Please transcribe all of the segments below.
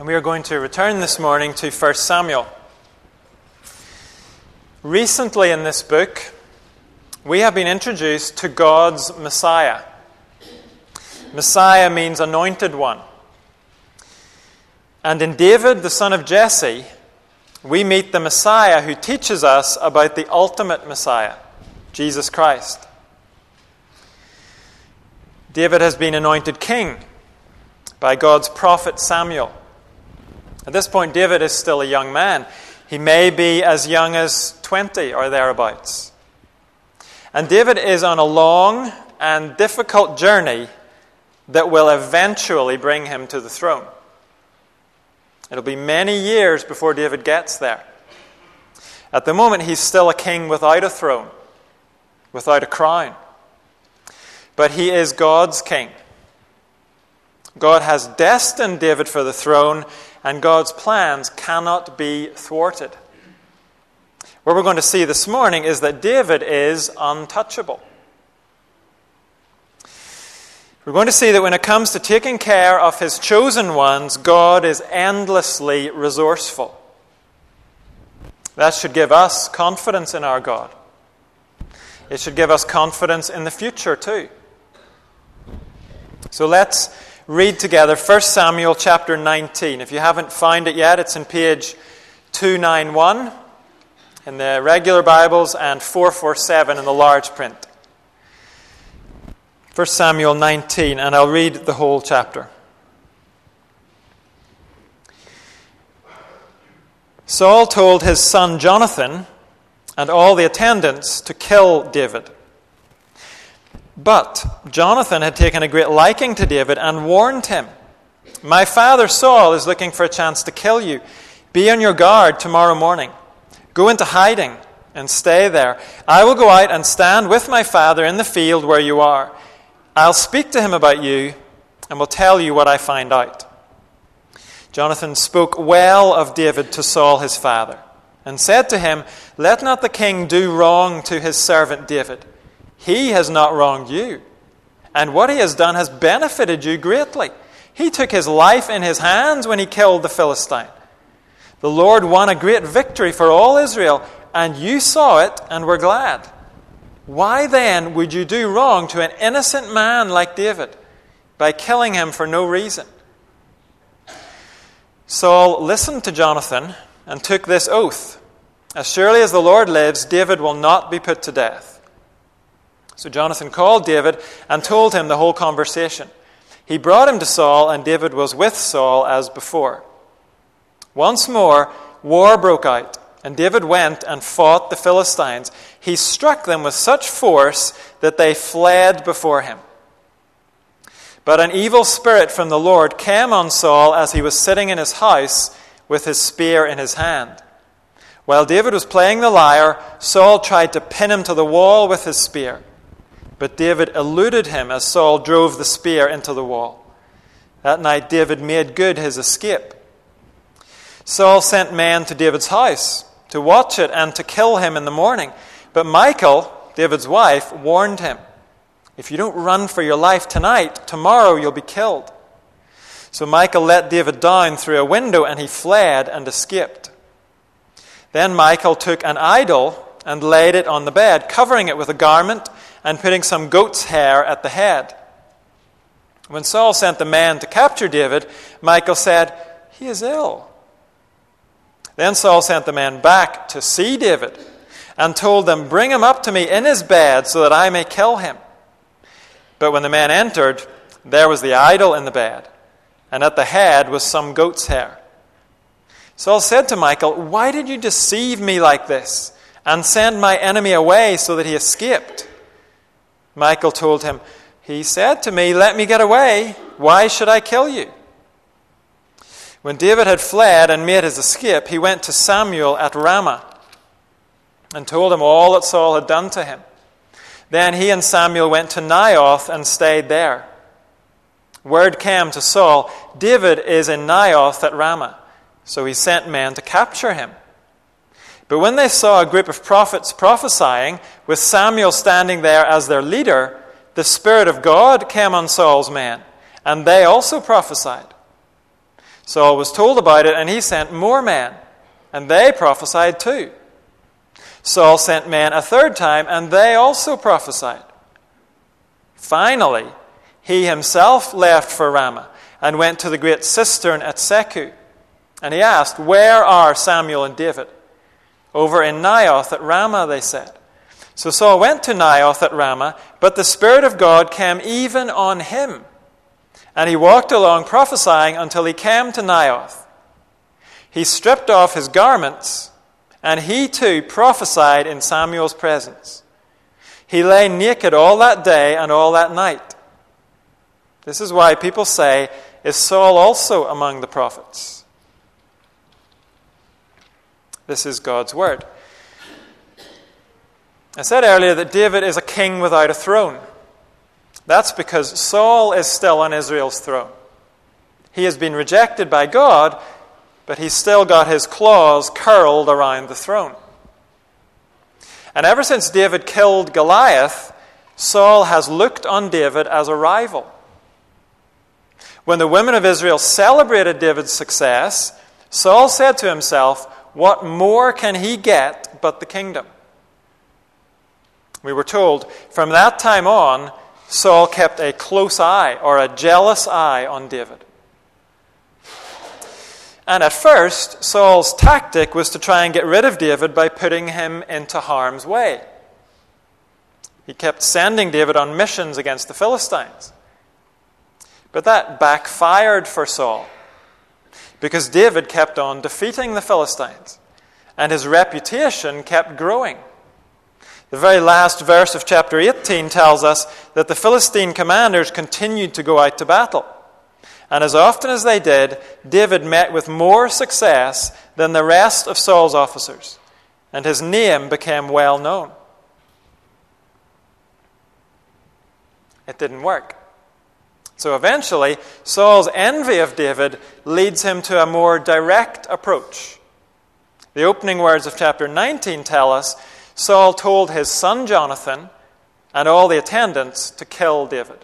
And we are going to return this morning to 1 Samuel. Recently in this book, we have been introduced to God's Messiah. Messiah means anointed one. And in David, the son of Jesse, we meet the Messiah who teaches us about the ultimate Messiah, Jesus Christ. David has been anointed king by God's prophet Samuel. At this point, David is still a young man. He may be as young as 20 or thereabouts. And David is on a long and difficult journey that will eventually bring him to the throne. It'll be many years before David gets there. At the moment, he's still a king without a throne, without a crown. But he is God's king. God has destined David for the throne, and God's plans cannot be thwarted. What we're going to see this morning is that David is untouchable. We're going to see that when it comes to taking care of his chosen ones, God is endlessly resourceful. That should give us confidence in our God. It should give us confidence in the future, too. So let's read together 1 Samuel chapter 19. If you haven't found it yet, it's in page 291 in the regular Bibles and 447 in the large print. 1 Samuel 19, and I'll read the whole chapter. Saul told his son Jonathan and all the attendants to kill David. But Jonathan had taken a great liking to David and warned him My father Saul is looking for a chance to kill you. Be on your guard tomorrow morning. Go into hiding and stay there. I will go out and stand with my father in the field where you are. I'll speak to him about you and will tell you what I find out. Jonathan spoke well of David to Saul his father and said to him, Let not the king do wrong to his servant David. He has not wronged you, and what he has done has benefited you greatly. He took his life in his hands when he killed the Philistine. The Lord won a great victory for all Israel, and you saw it and were glad. Why then would you do wrong to an innocent man like David by killing him for no reason? Saul listened to Jonathan and took this oath As surely as the Lord lives, David will not be put to death. So Jonathan called David and told him the whole conversation. He brought him to Saul, and David was with Saul as before. Once more, war broke out, and David went and fought the Philistines. He struck them with such force that they fled before him. But an evil spirit from the Lord came on Saul as he was sitting in his house with his spear in his hand. While David was playing the lyre, Saul tried to pin him to the wall with his spear. But David eluded him as Saul drove the spear into the wall. That night, David made good his escape. Saul sent men to David's house to watch it and to kill him in the morning. But Michal, David's wife, warned him If you don't run for your life tonight, tomorrow you'll be killed. So Michal let David down through a window and he fled and escaped. Then Michal took an idol and laid it on the bed, covering it with a garment and putting some goat's hair at the head. When Saul sent the man to capture David, Michal said, He is ill. Then Saul sent the man back to see David and told them, Bring him up to me in his bed so that I may kill him. But when the man entered, there was the idol in the bed, and at the head was some goat's hair. Saul said to Michal, Why did you deceive me like this and send my enemy away so that he escaped? Michal told him, He said to me, Let me get away. Why should I kill you? When David had fled and made his escape, he went to Samuel at Ramah and told him all that Saul had done to him. Then he and Samuel went to Naioth and stayed there. Word came to Saul David is in Naioth at Ramah. So he sent men to capture him. But when they saw a group of prophets prophesying, with Samuel standing there as their leader, the Spirit of God came on Saul's men, and they also prophesied. Saul was told about it, and he sent more men, and they prophesied too. Saul sent men a third time, and they also prophesied. Finally, he himself left for Ramah and went to the great cistern at Sechu. And he asked, Where are Samuel and David? Over in Naioth at Ramah, they said. So Saul went to Naioth at Ramah, but the Spirit of God came even on him. And he walked along prophesying until he came to Naioth. He stripped off his garments, and he too prophesied in Samuel's presence. He lay naked all that day and all that night. This is why people say, Is Saul also among the prophets? This is God's word. I said earlier that David is a king without a throne. That's because Saul is still on Israel's throne. He has been rejected by God, but he's still got his claws curled around the throne. And ever since David killed Goliath, Saul has looked on David as a rival. When the women of Israel celebrated David's success, Saul said to himself, What more can he get but the kingdom? We were told from that time on, Saul kept a close eye or a jealous eye on David. And at first, Saul's tactic was to try and get rid of David by putting him into harm's way. He kept sending David on missions against the Philistines. But that backfired for Saul because David kept on defeating the Philistines and his reputation kept growing. The very last verse of chapter 18 tells us that the Philistine commanders continued to go out to battle. And as often as they did, David met with more success than the rest of Saul's officers, and his name became well known. It didn't work. So eventually, Saul's envy of David leads him to a more direct approach. The opening words of chapter 19 tell us Saul told his son Jonathan and all the attendants to kill David.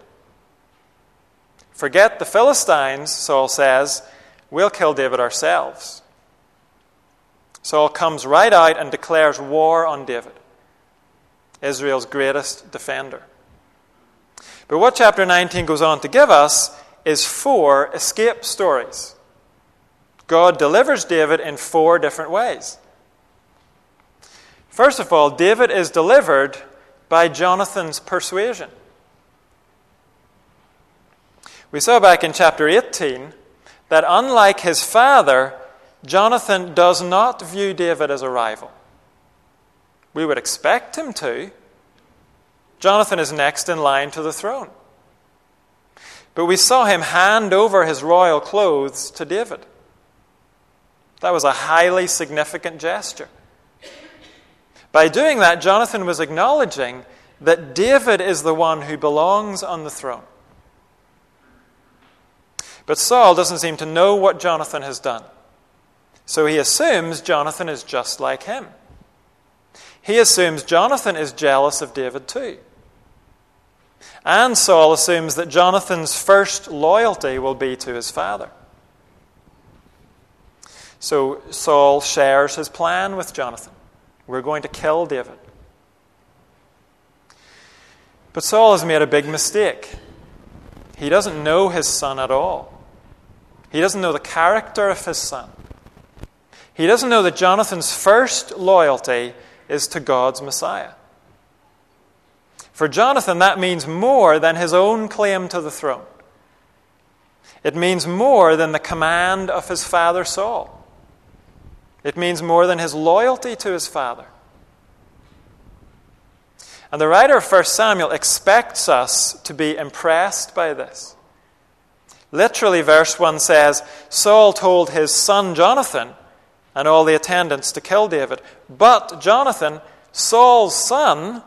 Forget the Philistines, Saul says, we'll kill David ourselves. Saul comes right out and declares war on David, Israel's greatest defender. But what chapter 19 goes on to give us is four escape stories. God delivers David in four different ways. First of all, David is delivered by Jonathan's persuasion. We saw back in chapter 18 that unlike his father, Jonathan does not view David as a rival. We would expect him to. Jonathan is next in line to the throne. But we saw him hand over his royal clothes to David. That was a highly significant gesture. By doing that, Jonathan was acknowledging that David is the one who belongs on the throne. But Saul doesn't seem to know what Jonathan has done. So he assumes Jonathan is just like him. He assumes Jonathan is jealous of David too. And Saul assumes that Jonathan's first loyalty will be to his father. So Saul shares his plan with Jonathan. We're going to kill David. But Saul has made a big mistake. He doesn't know his son at all. He doesn't know the character of his son. He doesn't know that Jonathan's first loyalty is to God's Messiah. For Jonathan, that means more than his own claim to the throne. It means more than the command of his father Saul. It means more than his loyalty to his father. And the writer of 1 Samuel expects us to be impressed by this. Literally, verse 1 says Saul told his son Jonathan and all the attendants to kill David. But Jonathan, Saul's son,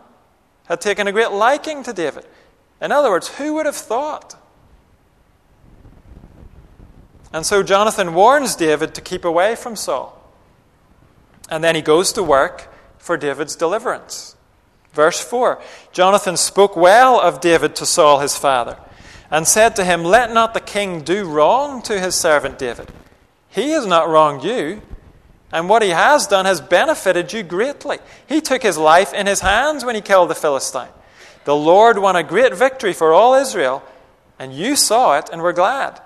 had taken a great liking to David. In other words, who would have thought? And so Jonathan warns David to keep away from Saul. And then he goes to work for David's deliverance. Verse 4 Jonathan spoke well of David to Saul his father, and said to him, Let not the king do wrong to his servant David, He has not wronged you, and what he has done has benefited you greatly. He took his life in his hands when he killed the Philistine. The Lord won a great victory for all Israel, and you saw it and were glad.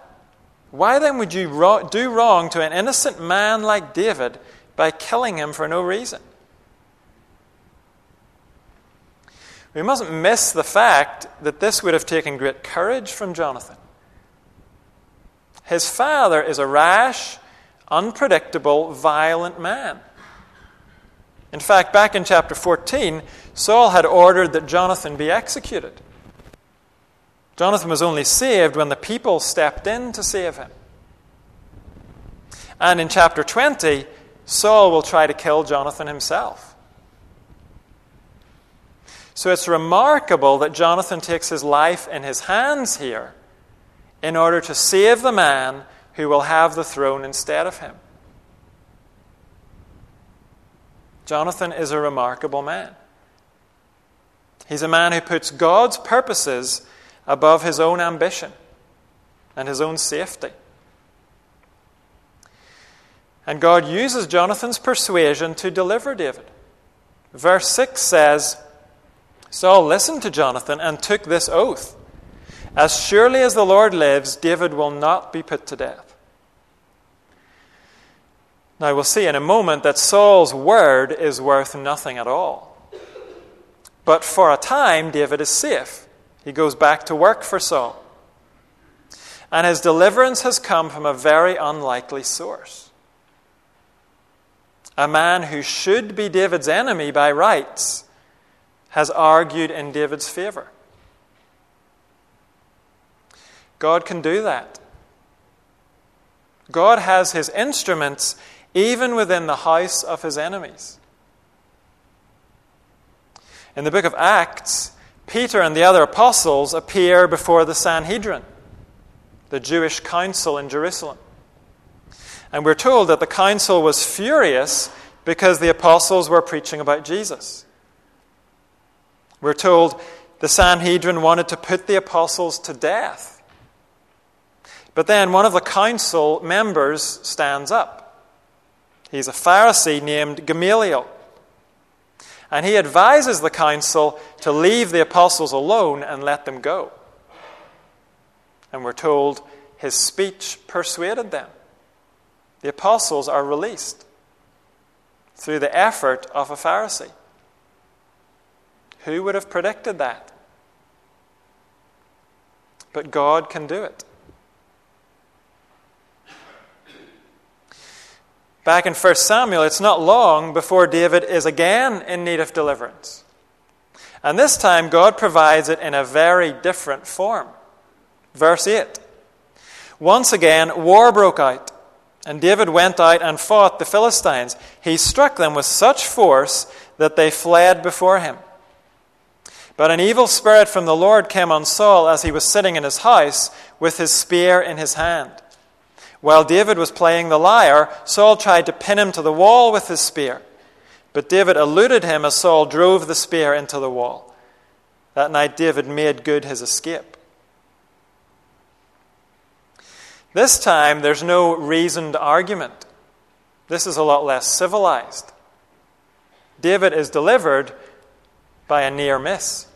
Why then would you do wrong to an innocent man like David by killing him for no reason? We mustn't miss the fact that this would have taken great courage from Jonathan. His father is a rash, unpredictable, violent man. In fact, back in chapter 14, Saul had ordered that Jonathan be executed. Jonathan was only saved when the people stepped in to save him. And in chapter 20, Saul will try to kill Jonathan himself. So it's remarkable that Jonathan takes his life in his hands here in order to save the man who will have the throne instead of him. Jonathan is a remarkable man. He's a man who puts God's purposes above his own ambition and his own safety. And God uses Jonathan's persuasion to deliver David. Verse 6 says Saul listened to Jonathan and took this oath As surely as the Lord lives, David will not be put to death. Now, we'll see in a moment that Saul's word is worth nothing at all. But for a time, David is safe. He goes back to work for Saul. And his deliverance has come from a very unlikely source. A man who should be David's enemy by rights has argued in David's favor. God can do that. God has his instruments even within the house of his enemies. In the book of Acts, Peter and the other apostles appear before the Sanhedrin, the Jewish council in Jerusalem. And we're told that the council was furious because the apostles were preaching about Jesus. We're told the Sanhedrin wanted to put the apostles to death. But then one of the council members stands up. He's a Pharisee named Gamaliel. And he advises the council to leave the apostles alone and let them go. And we're told his speech persuaded them. The apostles are released through the effort of a Pharisee. Who would have predicted that? But God can do it. Back in 1 Samuel, it's not long before David is again in need of deliverance. And this time, God provides it in a very different form. Verse 8 Once again, war broke out, and David went out and fought the Philistines. He struck them with such force that they fled before him. But an evil spirit from the Lord came on Saul as he was sitting in his house with his spear in his hand. While David was playing the lyre, Saul tried to pin him to the wall with his spear. But David eluded him as Saul drove the spear into the wall. That night, David made good his escape. This time, there's no reasoned argument. This is a lot less civilized. David is delivered by a near miss.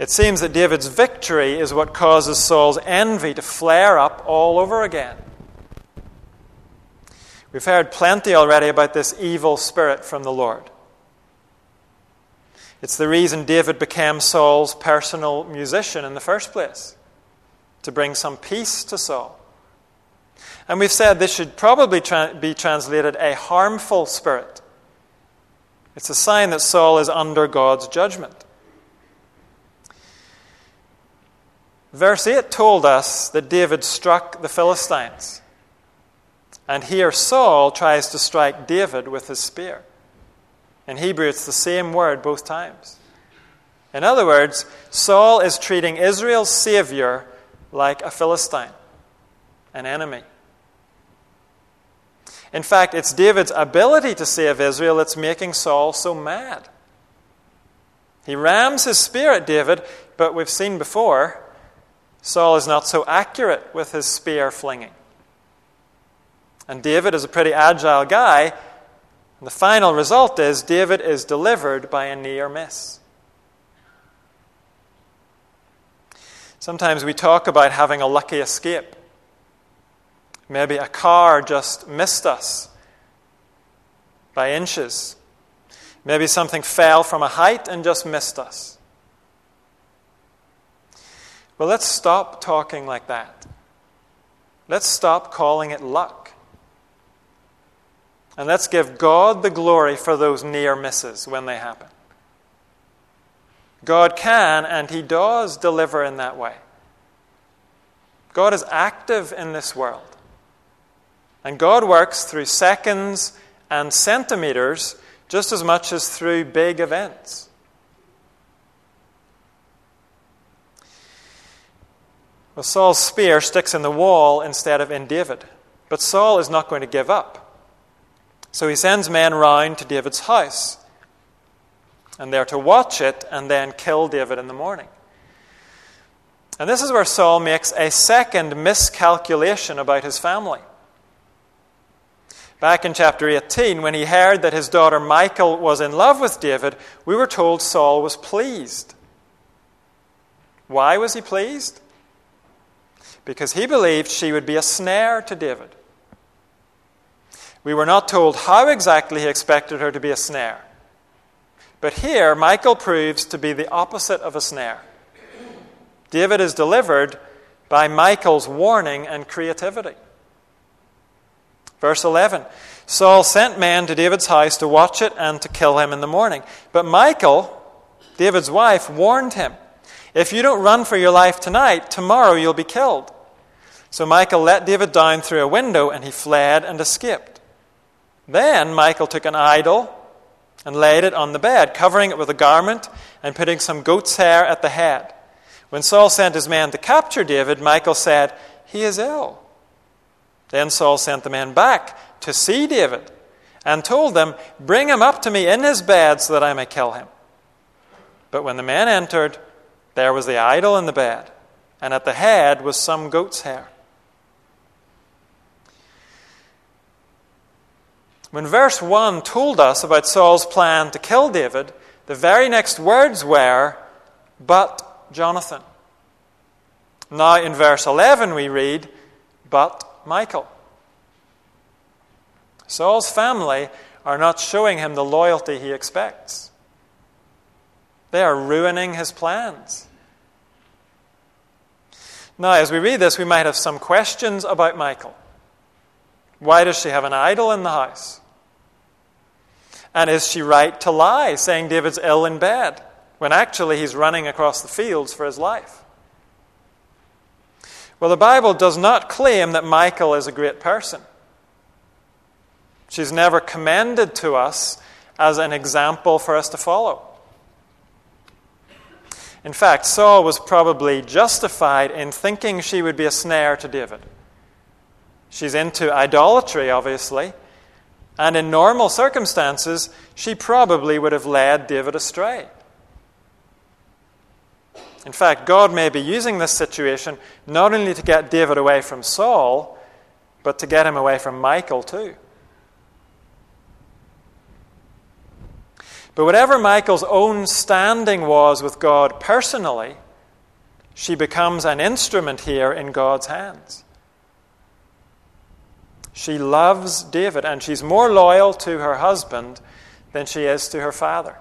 It seems that David's victory is what causes Saul's envy to flare up all over again. We've heard plenty already about this evil spirit from the Lord. It's the reason David became Saul's personal musician in the first place, to bring some peace to Saul. And we've said this should probably tra- be translated a harmful spirit. It's a sign that Saul is under God's judgment. Verse 8 told us that David struck the Philistines. And here Saul tries to strike David with his spear. In Hebrew, it's the same word both times. In other words, Saul is treating Israel's Savior like a Philistine, an enemy. In fact, it's David's ability to save Israel that's making Saul so mad. He rams his spear at David, but we've seen before Saul is not so accurate with his spear flinging. And David is a pretty agile guy. And the final result is David is delivered by a near miss. Sometimes we talk about having a lucky escape. Maybe a car just missed us by inches. Maybe something fell from a height and just missed us. Well, let's stop talking like that. Let's stop calling it luck. And let's give God the glory for those near misses when they happen. God can and He does deliver in that way. God is active in this world. And God works through seconds and centimeters just as much as through big events. Well, Saul's spear sticks in the wall instead of in David. But Saul is not going to give up. So he sends men round to David's house. And they're to watch it and then kill David in the morning. And this is where Saul makes a second miscalculation about his family. Back in chapter 18, when he heard that his daughter Michal was in love with David, we were told Saul was pleased. Why was he pleased? Because he believed she would be a snare to David. We were not told how exactly he expected her to be a snare. But here, Michal proves to be the opposite of a snare. David is delivered by Michal's warning and creativity. Verse 11 Saul sent men to David's house to watch it and to kill him in the morning. But Michal, David's wife, warned him If you don't run for your life tonight, tomorrow you'll be killed. So Michal let David down through a window, and he fled and escaped. Then Michal took an idol and laid it on the bed, covering it with a garment and putting some goat's hair at the head. When Saul sent his men to capture David, Michal said, He is ill. Then Saul sent the men back to see David and told them, Bring him up to me in his bed so that I may kill him. But when the men entered, there was the idol in the bed, and at the head was some goat's hair. When verse 1 told us about Saul's plan to kill David, the very next words were, But Jonathan. Now in verse 11 we read, But Michal. Saul's family are not showing him the loyalty he expects. They are ruining his plans. Now, as we read this, we might have some questions about Michal. Why does she have an idol in the house? And is she right to lie, saying David's ill in bed, when actually he's running across the fields for his life? Well, the Bible does not claim that Michal is a great person. She's never commended to us as an example for us to follow. In fact, Saul was probably justified in thinking she would be a snare to David. She's into idolatry, obviously, and in normal circumstances, she probably would have led David astray. In fact, God may be using this situation not only to get David away from Saul, but to get him away from Michal too. But whatever Michal's own standing was with God personally, she becomes an instrument here in God's hands. She loves David, and she's more loyal to her husband than she is to her father.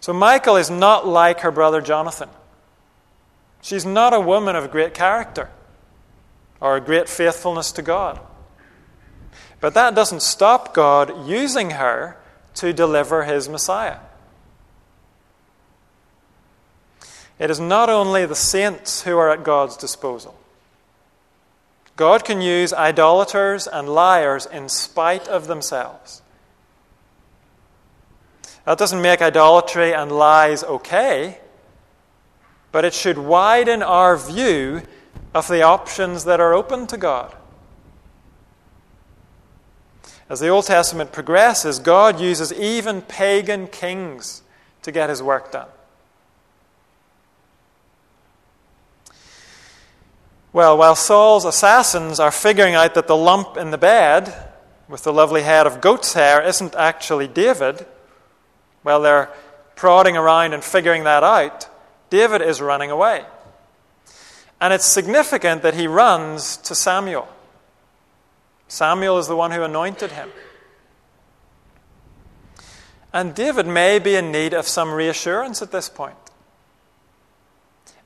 So Michal is not like her brother Jonathan. She's not a woman of great character or a great faithfulness to God. But that doesn't stop God using her to deliver his Messiah. It is not only the saints who are at God's disposal. God can use idolaters and liars in spite of themselves. That doesn't make idolatry and lies okay, but it should widen our view of the options that are open to God. As the Old Testament progresses, God uses even pagan kings to get his work done. Well, while Saul's assassins are figuring out that the lump in the bed with the lovely head of goat's hair isn't actually David, while they're prodding around and figuring that out, David is running away. And it's significant that he runs to Samuel. Samuel is the one who anointed him. And David may be in need of some reassurance at this point.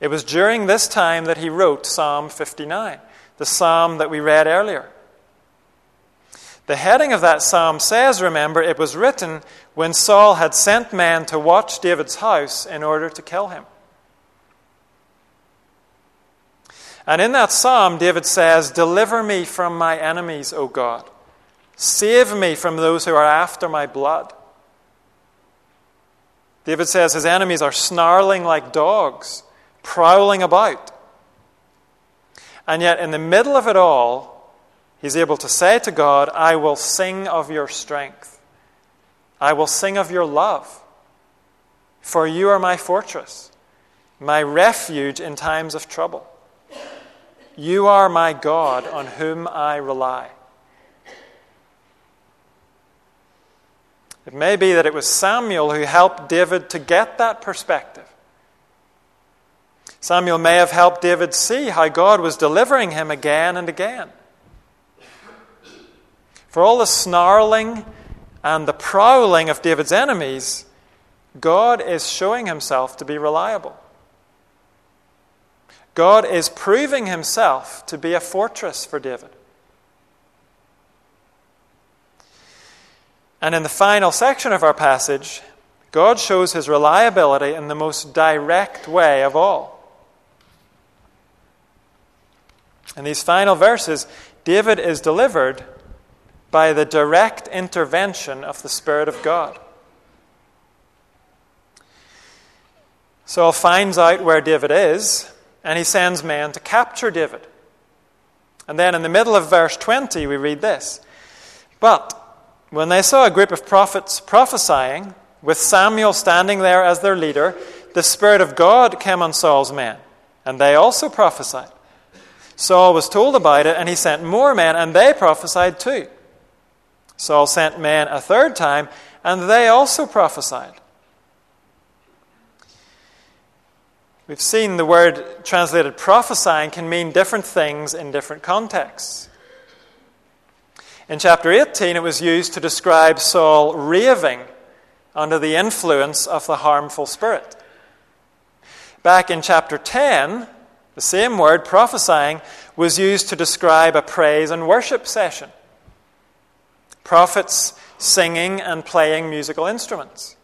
It was during this time that he wrote Psalm 59, the psalm that we read earlier. The heading of that psalm says, remember, it was written when Saul had sent men to watch David's house in order to kill him. And in that psalm, David says, Deliver me from my enemies, O God. Save me from those who are after my blood. David says his enemies are snarling like dogs, prowling about. And yet, in the middle of it all, he's able to say to God, I will sing of your strength. I will sing of your love. For you are my fortress, my refuge in times of trouble. You are my God on whom I rely. It may be that it was Samuel who helped David to get that perspective. Samuel may have helped David see how God was delivering him again and again. For all the snarling and the prowling of David's enemies, God is showing himself to be reliable. God is proving himself to be a fortress for David. And in the final section of our passage, God shows his reliability in the most direct way of all. In these final verses, David is delivered by the direct intervention of the Spirit of God. Saul finds out where David is, and he sends men to capture David. And then in the middle of verse 20, we read this But when they saw a group of prophets prophesying, with Samuel standing there as their leader, the Spirit of God came on Saul's men, and they also prophesied. Saul was told about it, and he sent more men, and they prophesied too. Saul sent men a third time, and they also prophesied. We've seen the word translated prophesying can mean different things in different contexts. In chapter 18, it was used to describe Saul raving under the influence of the harmful spirit. Back in chapter 10, the same word, prophesying, was used to describe a praise and worship session. Prophets singing and playing musical instruments.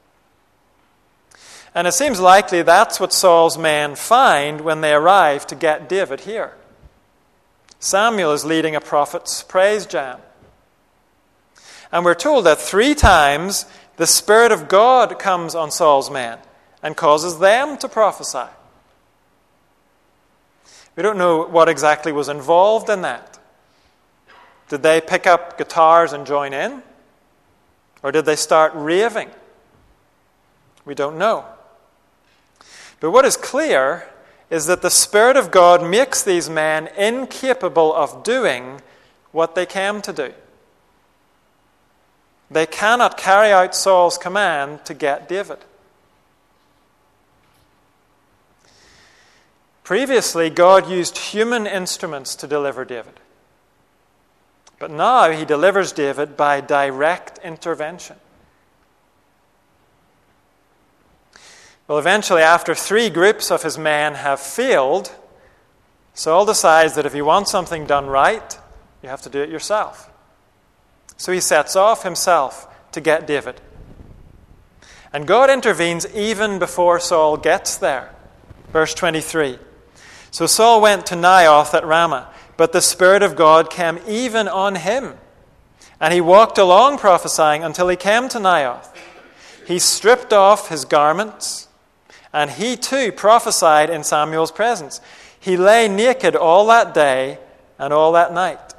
And it seems likely that's what Saul's men find when they arrive to get David here. Samuel is leading a prophet's praise jam. And we're told that three times the Spirit of God comes on Saul's men and causes them to prophesy. We don't know what exactly was involved in that. Did they pick up guitars and join in? Or did they start raving? We don't know. But what is clear is that the Spirit of God makes these men incapable of doing what they came to do. They cannot carry out Saul's command to get David. Previously, God used human instruments to deliver David. But now he delivers David by direct intervention. Well, eventually, after three groups of his men have failed, Saul decides that if you want something done right, you have to do it yourself. So he sets off himself to get David. And God intervenes even before Saul gets there. Verse 23. So Saul went to Naioth at Ramah, but the Spirit of God came even on him. And he walked along prophesying until he came to Naioth. He stripped off his garments, and he too prophesied in Samuel's presence. He lay naked all that day and all that night.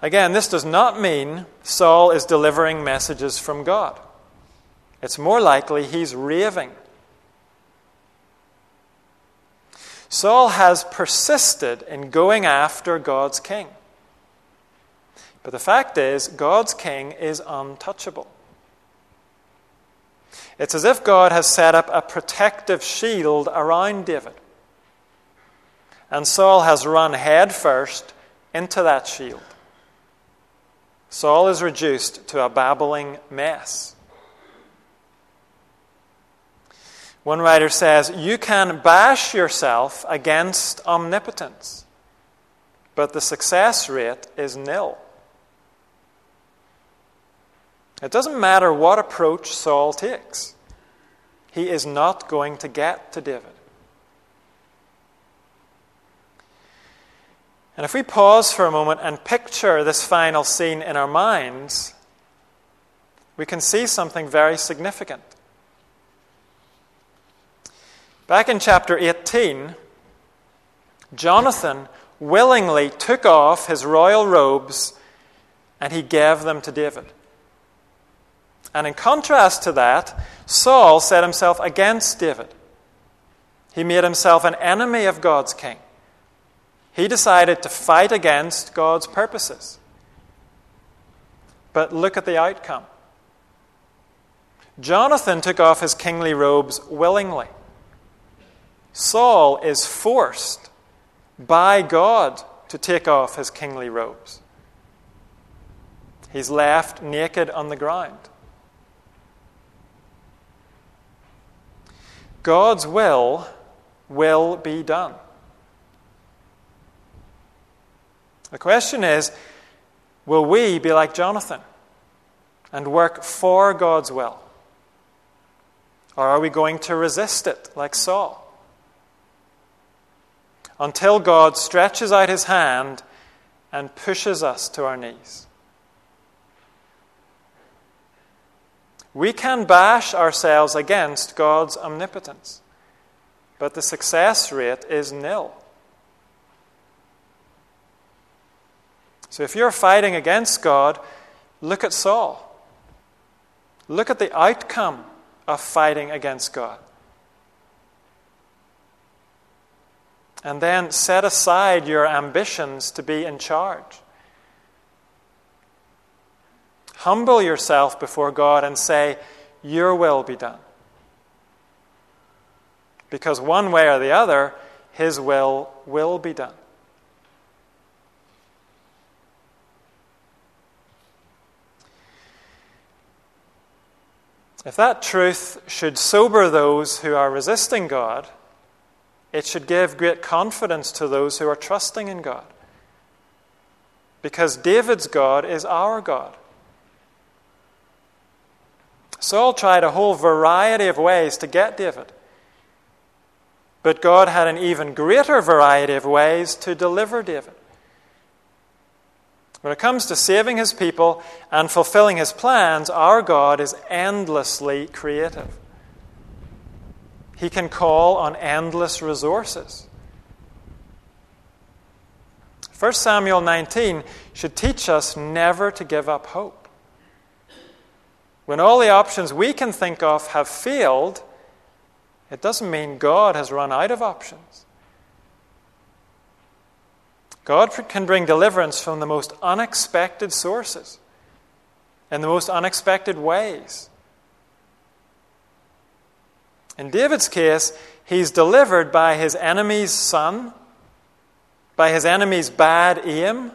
Again, this does not mean Saul is delivering messages from God. It's more likely he's raving. Saul has persisted in going after God's king. But the fact is, God's king is untouchable. It's as if God has set up a protective shield around David. And Saul has run headfirst into that shield. Saul is reduced to a babbling mess. One writer says, You can bash yourself against omnipotence, but the success rate is nil. It doesn't matter what approach Saul takes, he is not going to get to David. And if we pause for a moment and picture this final scene in our minds, we can see something very significant. Back in chapter 18, Jonathan willingly took off his royal robes and he gave them to David. And in contrast to that, Saul set himself against David. He made himself an enemy of God's king. He decided to fight against God's purposes. But look at the outcome. Jonathan took off his kingly robes willingly. Saul is forced by God to take off his kingly robes. He's left naked on the ground. God's will will be done. The question is will we be like Jonathan and work for God's will? Or are we going to resist it like Saul? Until God stretches out his hand and pushes us to our knees. We can bash ourselves against God's omnipotence, but the success rate is nil. So if you're fighting against God, look at Saul. Look at the outcome of fighting against God. And then set aside your ambitions to be in charge. Humble yourself before God and say, Your will be done. Because one way or the other, His will will be done. If that truth should sober those who are resisting God, it should give great confidence to those who are trusting in God. Because David's God is our God. Saul tried a whole variety of ways to get David. But God had an even greater variety of ways to deliver David. When it comes to saving his people and fulfilling his plans, our God is endlessly creative. He can call on endless resources. 1 Samuel 19 should teach us never to give up hope. When all the options we can think of have failed, it doesn't mean God has run out of options. God can bring deliverance from the most unexpected sources, in the most unexpected ways. In David's case, he's delivered by his enemy's son, by his enemy's bad aim,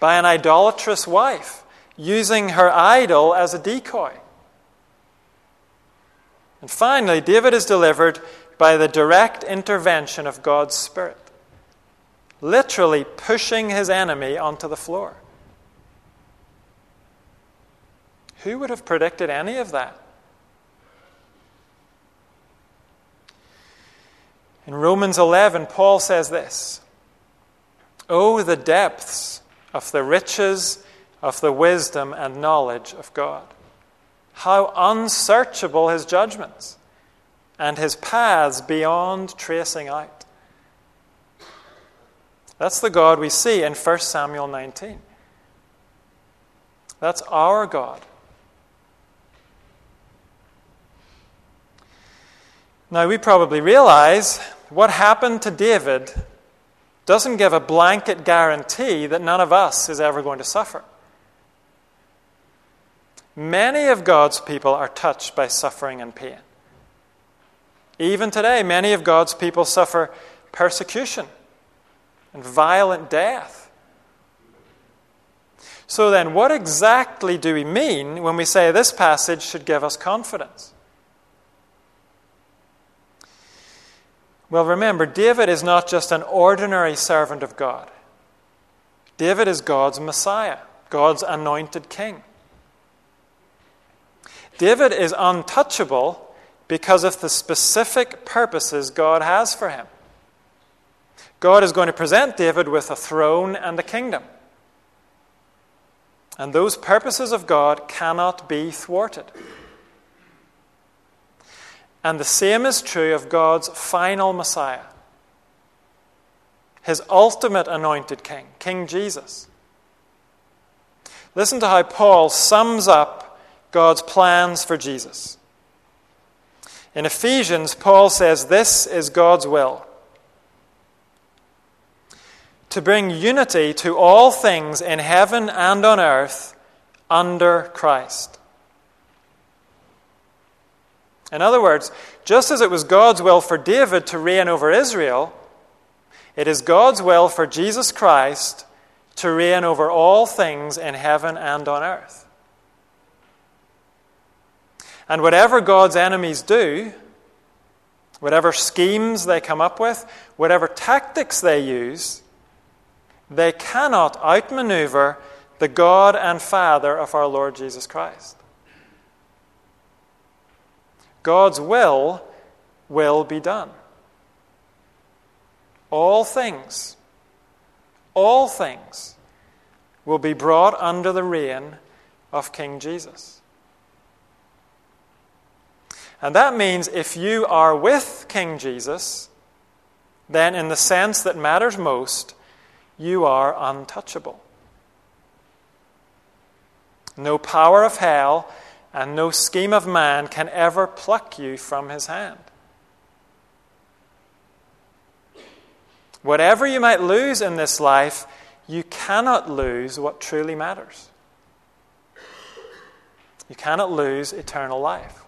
by an idolatrous wife, using her idol as a decoy. And finally, David is delivered by the direct intervention of God's Spirit literally pushing his enemy onto the floor. Who would have predicted any of that? In Romans 11, Paul says this Oh, the depths of the riches of the wisdom and knowledge of God! How unsearchable his judgments, and his paths beyond tracing out. That's the God we see in 1 Samuel 19. That's our God. Now, we probably realize what happened to David doesn't give a blanket guarantee that none of us is ever going to suffer. Many of God's people are touched by suffering and pain. Even today, many of God's people suffer persecution and violent death. So, then, what exactly do we mean when we say this passage should give us confidence? Well, remember, David is not just an ordinary servant of God. David is God's Messiah, God's anointed king. David is untouchable because of the specific purposes God has for him. God is going to present David with a throne and a kingdom. And those purposes of God cannot be thwarted. And the same is true of God's final Messiah, his ultimate anointed king, King Jesus. Listen to how Paul sums up God's plans for Jesus. In Ephesians, Paul says, This is God's will to bring unity to all things in heaven and on earth under Christ. In other words, just as it was God's will for David to reign over Israel, it is God's will for Jesus Christ to reign over all things in heaven and on earth. And whatever God's enemies do, whatever schemes they come up with, whatever tactics they use, they cannot outmaneuver the God and Father of our Lord Jesus Christ. God's will will be done. All things, all things will be brought under the reign of King Jesus. And that means if you are with King Jesus, then in the sense that matters most, you are untouchable. No power of hell and no scheme of man can ever pluck you from his hand. Whatever you might lose in this life, you cannot lose what truly matters. You cannot lose eternal life.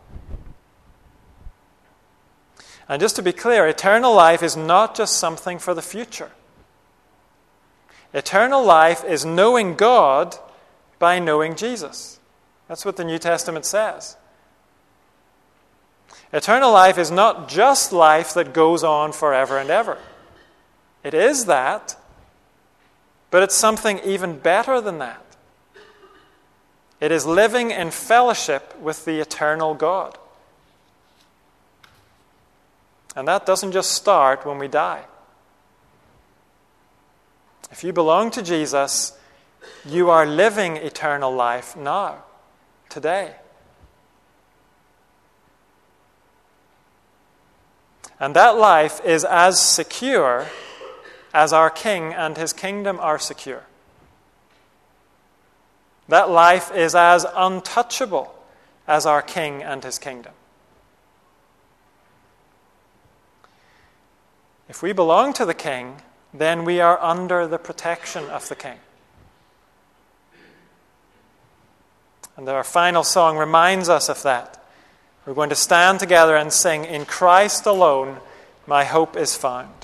And just to be clear, eternal life is not just something for the future. Eternal life is knowing God by knowing Jesus. That's what the New Testament says. Eternal life is not just life that goes on forever and ever. It is that, but it's something even better than that. It is living in fellowship with the eternal God. And that doesn't just start when we die. If you belong to Jesus, you are living eternal life now, today. And that life is as secure as our King and his kingdom are secure. That life is as untouchable as our King and his kingdom. If we belong to the King, then we are under the protection of the King. And our final song reminds us of that. We're going to stand together and sing, In Christ alone my hope is found.